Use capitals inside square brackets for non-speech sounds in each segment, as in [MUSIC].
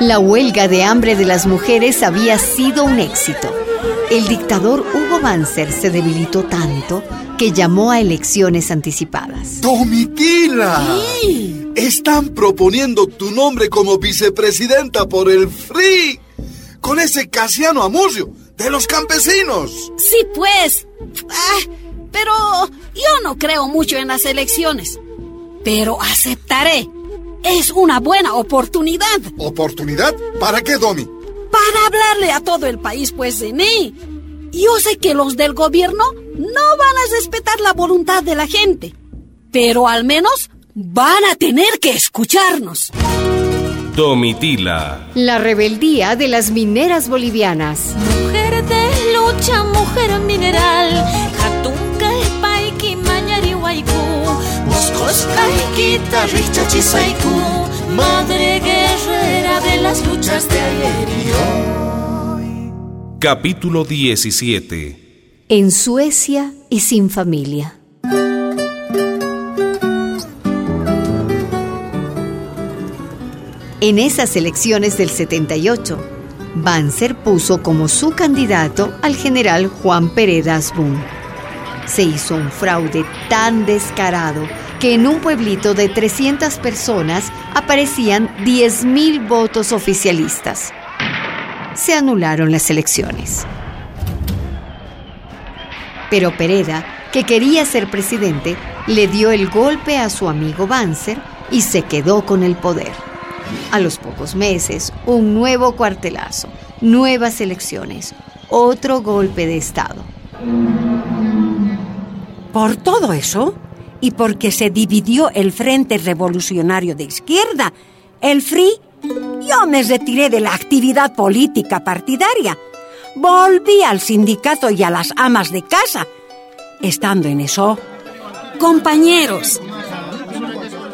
La huelga de hambre de las mujeres había sido un éxito. El dictador Hugo Banzer se debilitó tanto que llamó a elecciones anticipadas. ¡Domitila! Están proponiendo tu nombre como vicepresidenta por el FRI. Con ese Casiano Amurrio, de los campesinos. Sí, pues. Ah, pero yo no creo mucho en las elecciones. Pero aceptaré es una buena oportunidad. ¿Oportunidad? ¿Para qué, Domi? Para hablarle a todo el país, pues, de mí. Yo sé que los del gobierno no van a respetar la voluntad de la gente, pero al menos van a tener que escucharnos. Domitila. La rebeldía de las mineras bolivianas. Mujer de Madre guerrera de las luchas de ayer y hoy. Capítulo 17. En Suecia y sin familia. En esas elecciones del 78, Banzer puso como su candidato al general Juan Pereda Asbun. Se hizo un fraude tan descarado que en un pueblito de 300 personas aparecían 10.000 votos oficialistas. Se anularon las elecciones. Pero Pereda, que quería ser presidente, le dio el golpe a su amigo Banzer y se quedó con el poder. A los pocos meses, un nuevo cuartelazo, nuevas elecciones, otro golpe de Estado. Por todo eso, y porque se dividió el Frente Revolucionario de Izquierda, el FRI, yo me retiré de la actividad política partidaria. Volví al sindicato y a las amas de casa. Estando en eso... Compañeros,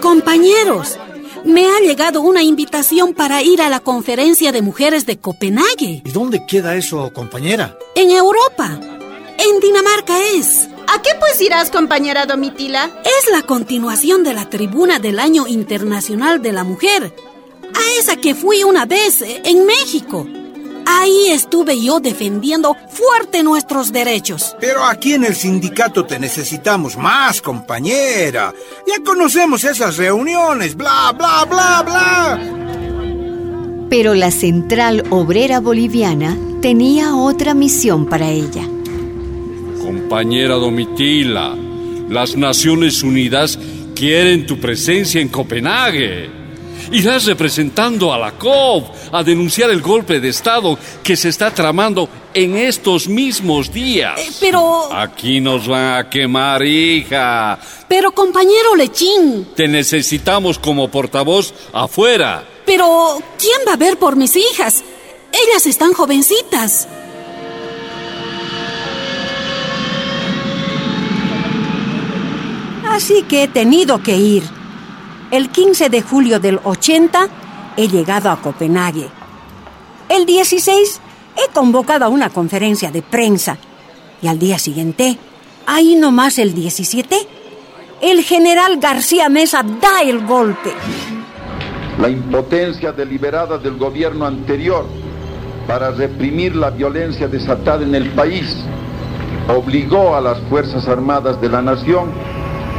compañeros, me ha llegado una invitación para ir a la conferencia de mujeres de Copenhague. ¿Y dónde queda eso, compañera? En Europa. En Dinamarca es. ¿A qué pues irás, compañera Domitila? Es la continuación de la tribuna del Año Internacional de la Mujer. A esa que fui una vez en México. Ahí estuve yo defendiendo fuerte nuestros derechos. Pero aquí en el sindicato te necesitamos más, compañera. Ya conocemos esas reuniones, bla, bla, bla, bla. Pero la Central Obrera Boliviana tenía otra misión para ella. Compañera Domitila, las Naciones Unidas quieren tu presencia en Copenhague. Irás representando a la COP a denunciar el golpe de Estado que se está tramando en estos mismos días. Eh, pero... Aquí nos van a quemar, hija. Pero, compañero Lechín. Te necesitamos como portavoz afuera. Pero, ¿quién va a ver por mis hijas? Ellas están jovencitas. Así que he tenido que ir. El 15 de julio del 80 he llegado a Copenhague. El 16 he convocado a una conferencia de prensa. Y al día siguiente, ahí nomás el 17, el general García Mesa da el golpe. La impotencia deliberada del gobierno anterior para reprimir la violencia desatada en el país obligó a las Fuerzas Armadas de la Nación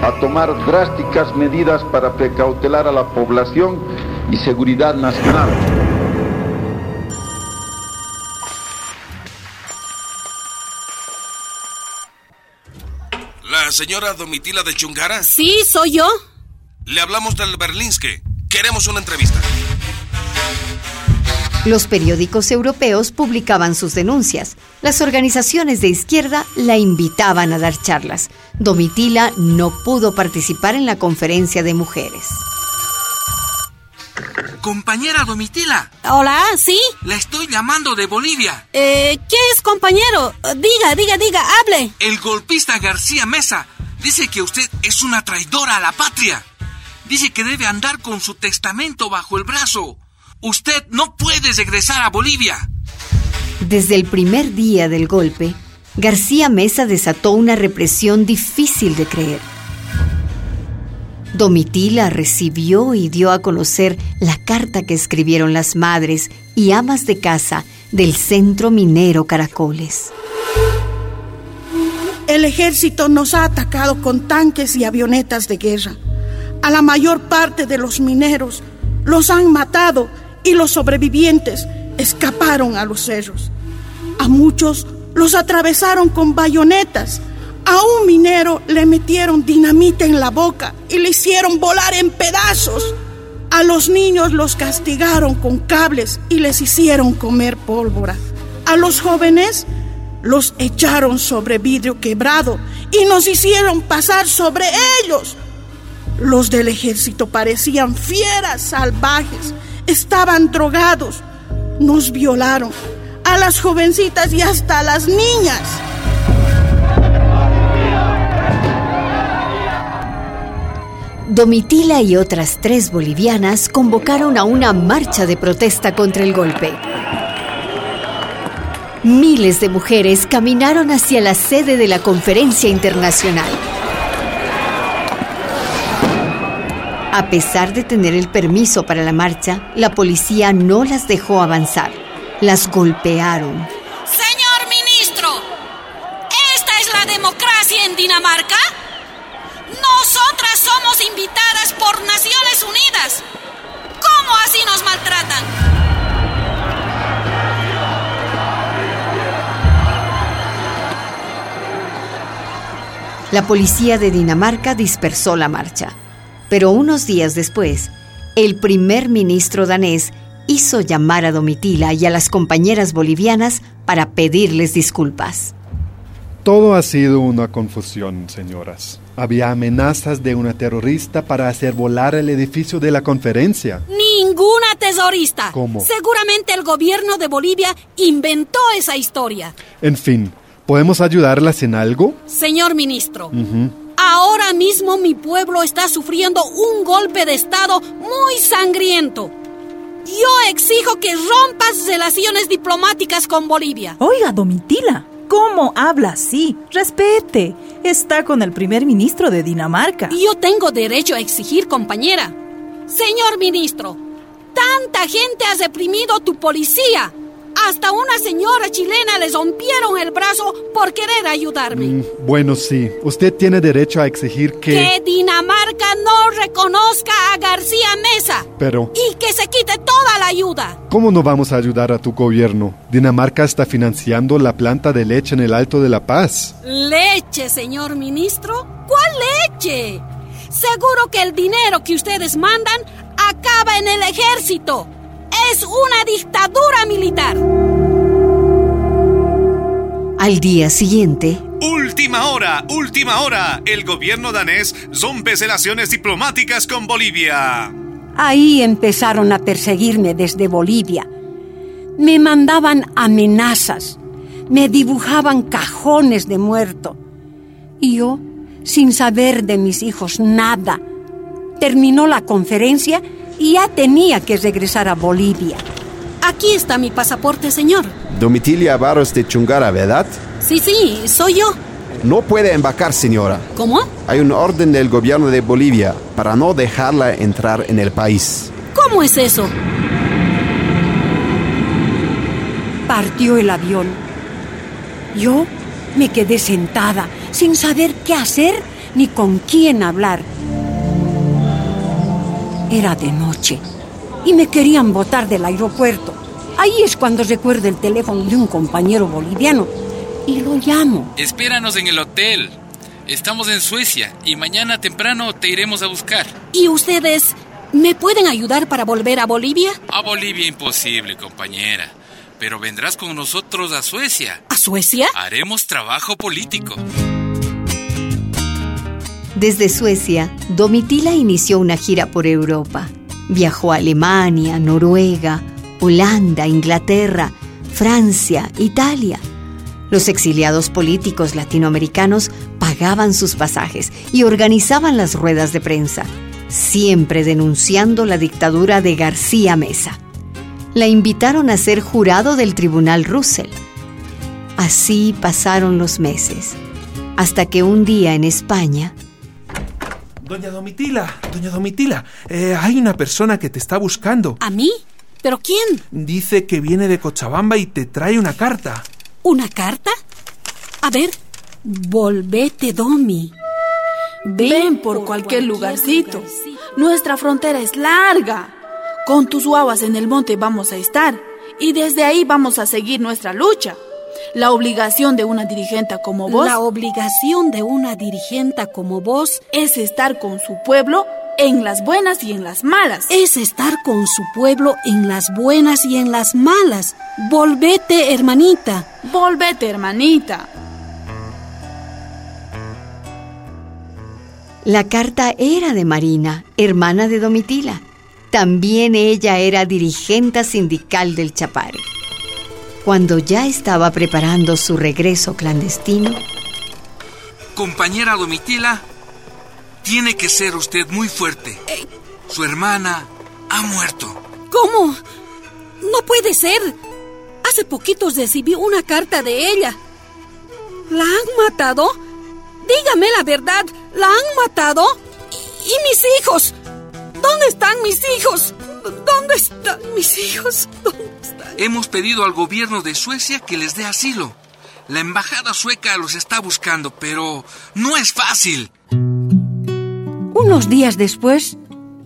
a tomar drásticas medidas para precautelar a la población y seguridad nacional. ¿La señora Domitila de Chungara? Sí, soy yo. Le hablamos del Berlinske. Queremos una entrevista. Los periódicos europeos publicaban sus denuncias. Las organizaciones de izquierda la invitaban a dar charlas. Domitila no pudo participar en la conferencia de mujeres. Compañera Domitila. Hola, ¿sí? La estoy llamando de Bolivia. Eh, ¿qué es, compañero? Diga, diga, diga, hable. El golpista García Mesa dice que usted es una traidora a la patria. Dice que debe andar con su testamento bajo el brazo. Usted no puede regresar a Bolivia. Desde el primer día del golpe, García Mesa desató una represión difícil de creer. Domitila recibió y dio a conocer la carta que escribieron las madres y amas de casa del centro minero Caracoles. El ejército nos ha atacado con tanques y avionetas de guerra. A la mayor parte de los mineros los han matado y los sobrevivientes escaparon a los cerros. A muchos los atravesaron con bayonetas a un minero le metieron dinamita en la boca y le hicieron volar en pedazos. A los niños los castigaron con cables y les hicieron comer pólvora. A los jóvenes los echaron sobre vidrio quebrado y nos hicieron pasar sobre ellos. Los del ejército parecían fieras salvajes, estaban drogados, nos violaron a las jovencitas y hasta a las niñas. Domitila y otras tres bolivianas convocaron a una marcha de protesta contra el golpe. Miles de mujeres caminaron hacia la sede de la conferencia internacional. A pesar de tener el permiso para la marcha, la policía no las dejó avanzar. Las golpearon. Señor ministro, ¿esta es la democracia en Dinamarca? Nosotras somos invitadas por Naciones Unidas. ¿Cómo así nos maltratan? La policía de Dinamarca dispersó la marcha, pero unos días después, el primer ministro danés hizo llamar a Domitila y a las compañeras bolivianas para pedirles disculpas. Todo ha sido una confusión, señoras. Había amenazas de una terrorista para hacer volar el edificio de la conferencia. Ninguna terrorista. ¿Cómo? Seguramente el gobierno de Bolivia inventó esa historia. En fin, ¿podemos ayudarlas en algo? Señor ministro. Ahora mismo mi pueblo está sufriendo un golpe de Estado muy sangriento. Yo exijo que rompas relaciones diplomáticas con Bolivia. Oiga, Domitila, ¿cómo habla así? Respete. Está con el primer ministro de Dinamarca. Yo tengo derecho a exigir, compañera. Señor ministro, tanta gente ha reprimido tu policía. Hasta una señora chilena le rompieron el brazo por querer ayudarme. Mm, bueno, sí. Usted tiene derecho a exigir que... Que Dinamarca no reconozca a García Mesa Pero, y que se quite toda la ayuda. ¿cómo no vamos a ayudar a tu gobierno? Dinamarca está financiando la planta de leche en el Alto de la Paz. ¿Leche, señor ministro? ¿Cuál leche? Seguro que el dinero que ustedes mandan acaba en el ejército. Es una dictadura militar. Al día siguiente, Última hora, última hora. El gobierno danés rompe relaciones diplomáticas con Bolivia. Ahí empezaron a perseguirme desde Bolivia. Me mandaban amenazas, me dibujaban cajones de muerto. Y yo, sin saber de mis hijos nada, terminó la conferencia y ya tenía que regresar a Bolivia. Aquí está mi pasaporte, señor. Domitilia Barros de Chungara, ¿verdad? Sí, sí, soy yo. No puede embarcar, señora. ¿Cómo? Hay un orden del gobierno de Bolivia para no dejarla entrar en el país. ¿Cómo es eso? Partió el avión. Yo me quedé sentada, sin saber qué hacer ni con quién hablar. Era de noche y me querían botar del aeropuerto. Ahí es cuando recuerdo el teléfono de un compañero boliviano y lo llamo. Espéranos en el hotel. Estamos en Suecia y mañana temprano te iremos a buscar. ¿Y ustedes me pueden ayudar para volver a Bolivia? A Bolivia imposible, compañera. Pero vendrás con nosotros a Suecia. ¿A Suecia? Haremos trabajo político. Desde Suecia, Domitila inició una gira por Europa. Viajó a Alemania, Noruega, Holanda, Inglaterra, Francia, Italia. Los exiliados políticos latinoamericanos pagaban sus pasajes y organizaban las ruedas de prensa, siempre denunciando la dictadura de García Mesa. La invitaron a ser jurado del Tribunal Russell. Así pasaron los meses, hasta que un día en España, Doña Domitila, doña Domitila, eh, hay una persona que te está buscando. ¿A mí? ¿Pero quién? Dice que viene de Cochabamba y te trae una carta. ¿Una carta? A ver, volvete, Domi. Ven por cualquier lugarcito. Nuestra frontera es larga. Con tus guaguas en el monte vamos a estar y desde ahí vamos a seguir nuestra lucha. La obligación de una dirigente como vos. La obligación de una dirigente como vos es estar con su pueblo en las buenas y en las malas. Es estar con su pueblo en las buenas y en las malas. Volvete, hermanita. Volvete, hermanita. La carta era de Marina, hermana de Domitila. También ella era dirigente sindical del Chapare. Cuando ya estaba preparando su regreso clandestino, Compañera Domitila, tiene que ser usted muy fuerte. Su hermana ha muerto. ¿Cómo? No puede ser. Hace poquitos recibí una carta de ella. ¿La han matado? Dígame la verdad, ¿la han matado? ¿Y, y mis hijos? ¿Dónde están mis hijos? ¿Dónde están mis hijos? ¿Dónde están? Hemos pedido al gobierno de Suecia que les dé asilo. La embajada sueca los está buscando, pero no es fácil. Unos días después,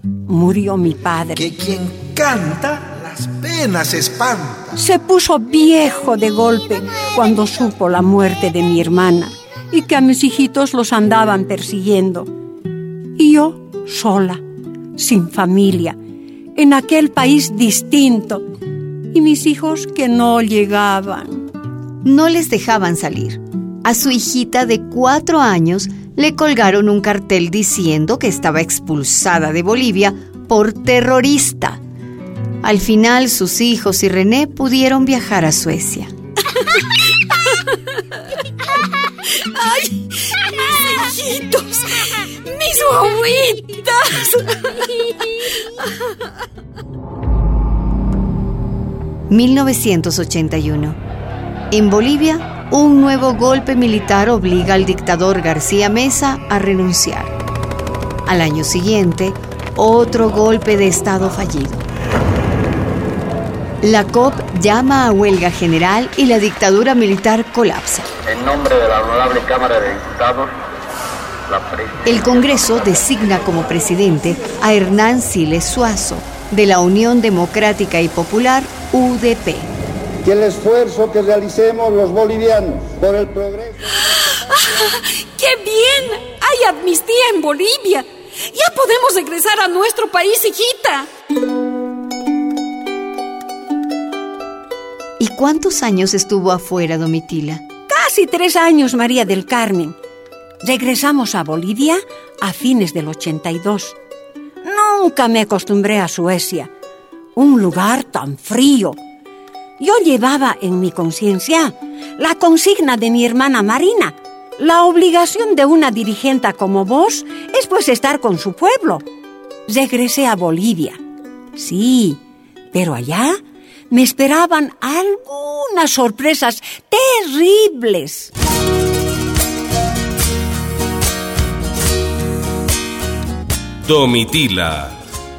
murió mi padre. Que quien canta, las penas espanta. Se puso viejo de golpe cuando supo la muerte de mi hermana y que a mis hijitos los andaban persiguiendo. Y yo sola, sin familia, en aquel país distinto, y mis hijos que no llegaban. no les dejaban salir. A su hijita de cuatro años le colgaron un cartel diciendo que estaba expulsada de Bolivia por terrorista. Al final sus hijos y René pudieron viajar a Suecia. [LAUGHS] ¡Ay! ¡Mis hijitos! ¡Mis guaguitas! 1981. En Bolivia, un nuevo golpe militar obliga al dictador García Mesa a renunciar. Al año siguiente, otro golpe de Estado fallido. La COP llama a huelga general y la dictadura militar colapsa. En nombre de la honorable Cámara de Diputados. El Congreso designa como presidente a Hernán Siles Suazo, de la Unión Democrática y Popular, UDP. Que el esfuerzo que realicemos los bolivianos por el progreso. ¡Qué bien! ¡Hay amnistía en Bolivia! ¡Ya podemos regresar a nuestro país, hijita! ¿Y cuántos años estuvo afuera Domitila? Casi tres años, María del Carmen. Regresamos a Bolivia a fines del 82. Nunca me acostumbré a Suecia, un lugar tan frío. Yo llevaba en mi conciencia la consigna de mi hermana Marina. La obligación de una dirigente como vos es pues estar con su pueblo. Regresé a Bolivia. Sí, pero allá me esperaban algunas sorpresas terribles. Domitila,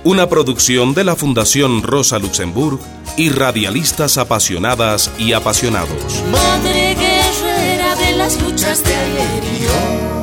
una producción de la Fundación Rosa Luxemburg y radialistas apasionadas y apasionados. Madre guerrera de las luchas de ayer y hoy.